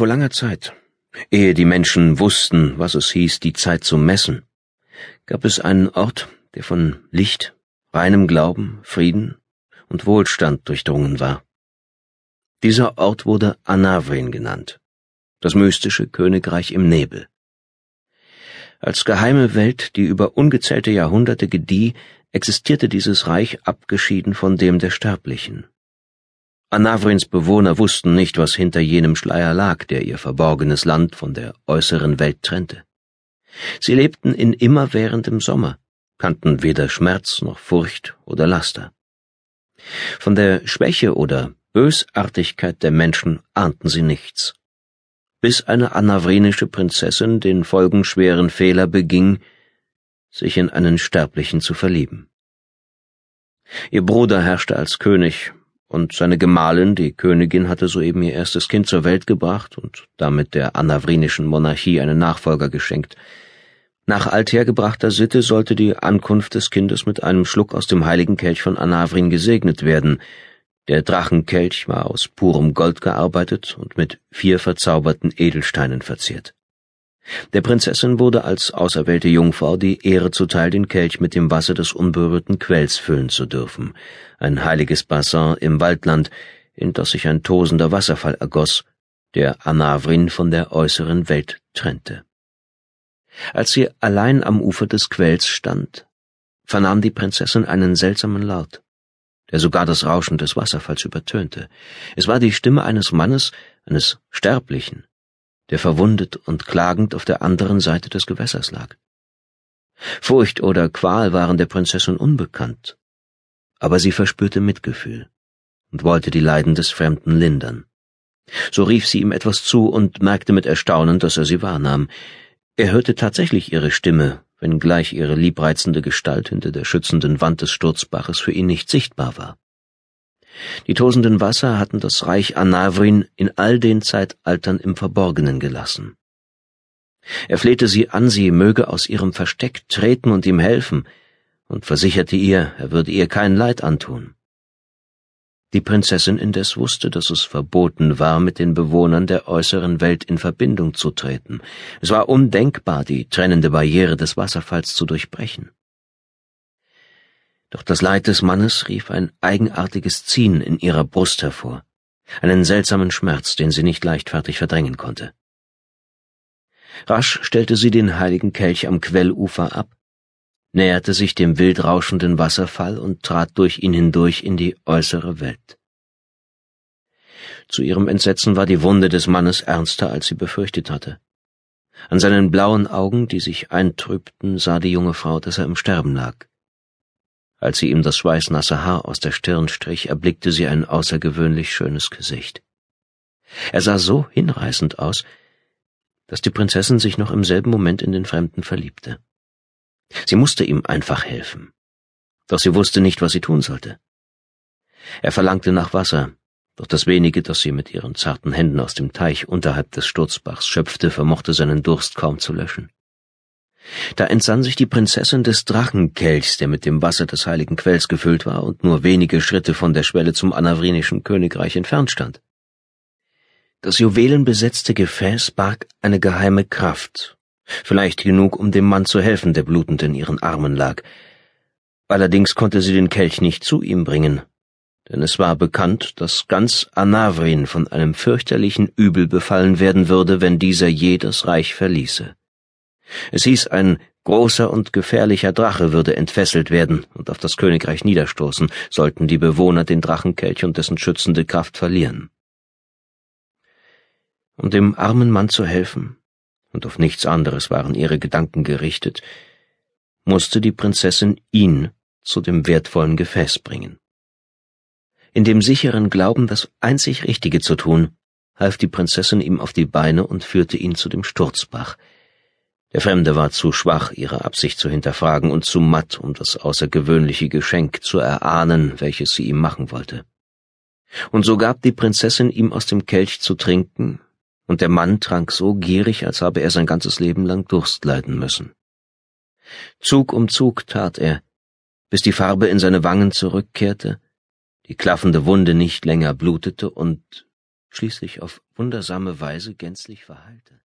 Vor langer Zeit, ehe die Menschen wussten, was es hieß, die Zeit zu messen, gab es einen Ort, der von Licht, reinem Glauben, Frieden und Wohlstand durchdrungen war. Dieser Ort wurde Anavrin genannt, das mystische Königreich im Nebel. Als geheime Welt, die über ungezählte Jahrhunderte gedieh, existierte dieses Reich abgeschieden von dem der Sterblichen. Anavrins Bewohner wussten nicht, was hinter jenem Schleier lag, der ihr verborgenes Land von der äußeren Welt trennte. Sie lebten in immerwährendem Sommer, kannten weder Schmerz noch Furcht oder Laster. Von der Schwäche oder Bösartigkeit der Menschen ahnten sie nichts. Bis eine anavrinische Prinzessin den folgenschweren Fehler beging, sich in einen Sterblichen zu verlieben. Ihr Bruder herrschte als König und seine Gemahlin, die Königin, hatte soeben ihr erstes Kind zur Welt gebracht und damit der anavrinischen Monarchie einen Nachfolger geschenkt. Nach althergebrachter Sitte sollte die Ankunft des Kindes mit einem Schluck aus dem heiligen Kelch von Anavrin gesegnet werden. Der Drachenkelch war aus purem Gold gearbeitet und mit vier verzauberten Edelsteinen verziert. Der Prinzessin wurde als auserwählte Jungfrau die Ehre zuteil, den Kelch mit dem Wasser des unberührten Quells füllen zu dürfen, ein heiliges Bassin im Waldland, in das sich ein tosender Wasserfall ergoss, der Anavrin von der äußeren Welt trennte. Als sie allein am Ufer des Quells stand, vernahm die Prinzessin einen seltsamen Laut, der sogar das Rauschen des Wasserfalls übertönte. Es war die Stimme eines Mannes, eines Sterblichen, der verwundet und klagend auf der anderen Seite des Gewässers lag. Furcht oder Qual waren der Prinzessin unbekannt, aber sie verspürte Mitgefühl und wollte die Leiden des Fremden lindern. So rief sie ihm etwas zu und merkte mit Erstaunen, dass er sie wahrnahm. Er hörte tatsächlich ihre Stimme, wenngleich ihre liebreizende Gestalt hinter der schützenden Wand des Sturzbaches für ihn nicht sichtbar war. Die tosenden Wasser hatten das Reich Anavrin in all den Zeitaltern im Verborgenen gelassen. Er flehte sie an, sie möge aus ihrem Versteck treten und ihm helfen, und versicherte ihr, er würde ihr kein Leid antun. Die Prinzessin indes wusste, dass es verboten war, mit den Bewohnern der äußeren Welt in Verbindung zu treten. Es war undenkbar, die trennende Barriere des Wasserfalls zu durchbrechen. Doch das Leid des Mannes rief ein eigenartiges Ziehen in ihrer Brust hervor, einen seltsamen Schmerz, den sie nicht leichtfertig verdrängen konnte. Rasch stellte sie den heiligen Kelch am Quellufer ab, näherte sich dem wild rauschenden Wasserfall und trat durch ihn hindurch in die äußere Welt. Zu ihrem Entsetzen war die Wunde des Mannes ernster, als sie befürchtet hatte. An seinen blauen Augen, die sich eintrübten, sah die junge Frau, dass er im Sterben lag. Als sie ihm das schweißnasse Haar aus der Stirn strich, erblickte sie ein außergewöhnlich schönes Gesicht. Er sah so hinreißend aus, dass die Prinzessin sich noch im selben Moment in den Fremden verliebte. Sie musste ihm einfach helfen, doch sie wusste nicht, was sie tun sollte. Er verlangte nach Wasser, doch das wenige, das sie mit ihren zarten Händen aus dem Teich unterhalb des Sturzbachs schöpfte, vermochte seinen Durst kaum zu löschen. Da entsann sich die Prinzessin des Drachenkelchs, der mit dem Wasser des heiligen Quells gefüllt war und nur wenige Schritte von der Schwelle zum anavrinischen Königreich entfernt stand. Das juwelenbesetzte Gefäß barg eine geheime Kraft, vielleicht genug, um dem Mann zu helfen, der blutend in ihren Armen lag. Allerdings konnte sie den Kelch nicht zu ihm bringen, denn es war bekannt, dass ganz Anavrin von einem fürchterlichen Übel befallen werden würde, wenn dieser je das Reich verließe. Es hieß, ein großer und gefährlicher Drache würde entfesselt werden und auf das Königreich niederstoßen, sollten die Bewohner den Drachenkelch und dessen schützende Kraft verlieren. Um dem armen Mann zu helfen, und auf nichts anderes waren ihre Gedanken gerichtet, musste die Prinzessin ihn zu dem wertvollen Gefäß bringen. In dem sicheren Glauben, das einzig Richtige zu tun, half die Prinzessin ihm auf die Beine und führte ihn zu dem Sturzbach, der Fremde war zu schwach, ihre Absicht zu hinterfragen und zu matt, um das außergewöhnliche Geschenk zu erahnen, welches sie ihm machen wollte. Und so gab die Prinzessin ihm aus dem Kelch zu trinken, und der Mann trank so gierig, als habe er sein ganzes Leben lang Durst leiden müssen. Zug um Zug tat er, bis die Farbe in seine Wangen zurückkehrte, die klaffende Wunde nicht länger blutete und schließlich auf wundersame Weise gänzlich verheilte.